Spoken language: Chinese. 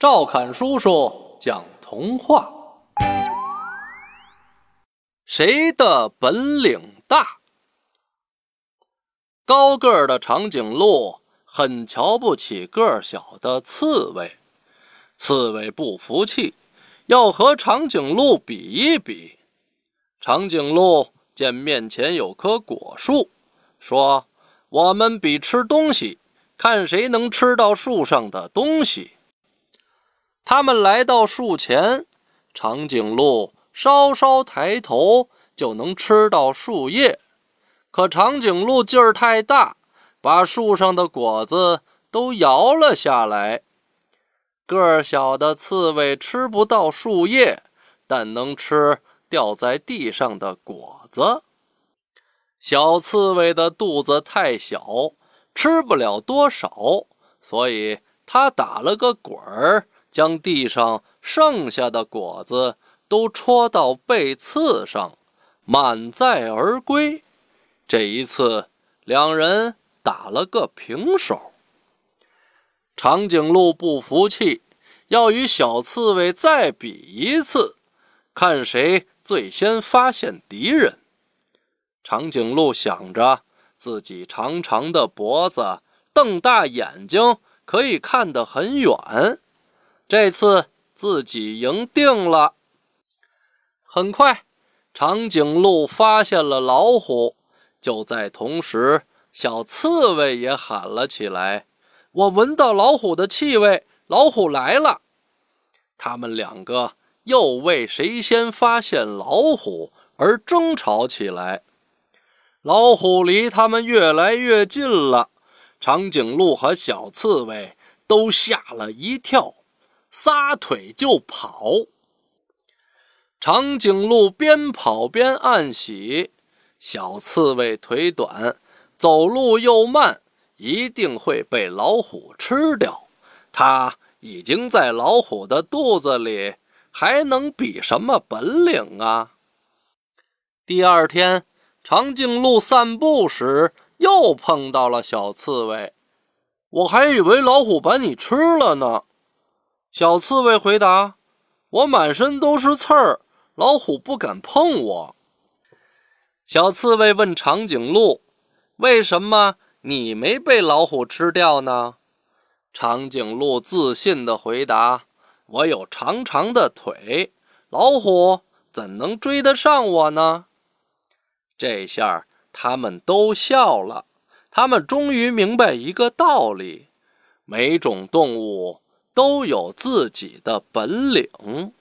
赵侃叔叔讲童话：谁的本领大？高个儿的长颈鹿很瞧不起个儿小的刺猬，刺猬不服气，要和长颈鹿比一比。长颈鹿见面前有棵果树，说：“我们比吃东西，看谁能吃到树上的东西。”他们来到树前，长颈鹿稍稍抬头就能吃到树叶，可长颈鹿劲儿太大，把树上的果子都摇了下来。个儿小的刺猬吃不到树叶，但能吃掉在地上的果子。小刺猬的肚子太小，吃不了多少，所以它打了个滚儿。将地上剩下的果子都戳到背刺上，满载而归。这一次，两人打了个平手。长颈鹿不服气，要与小刺猬再比一次，看谁最先发现敌人。长颈鹿想着自己长长的脖子，瞪大眼睛，可以看得很远。这次自己赢定了。很快，长颈鹿发现了老虎。就在同时，小刺猬也喊了起来：“我闻到老虎的气味，老虎来了！”他们两个又为谁先发现老虎而争吵起来。老虎离他们越来越近了，长颈鹿和小刺猬都吓了一跳。撒腿就跑，长颈鹿边跑边暗喜：小刺猬腿短，走路又慢，一定会被老虎吃掉。它已经在老虎的肚子里，还能比什么本领啊？第二天，长颈鹿散步时又碰到了小刺猬，我还以为老虎把你吃了呢。小刺猬回答：“我满身都是刺儿，老虎不敢碰我。”小刺猬问长颈鹿：“为什么你没被老虎吃掉呢？”长颈鹿自信地回答：“我有长长的腿，老虎怎能追得上我呢？”这下他们都笑了。他们终于明白一个道理：每种动物。都有自己的本领。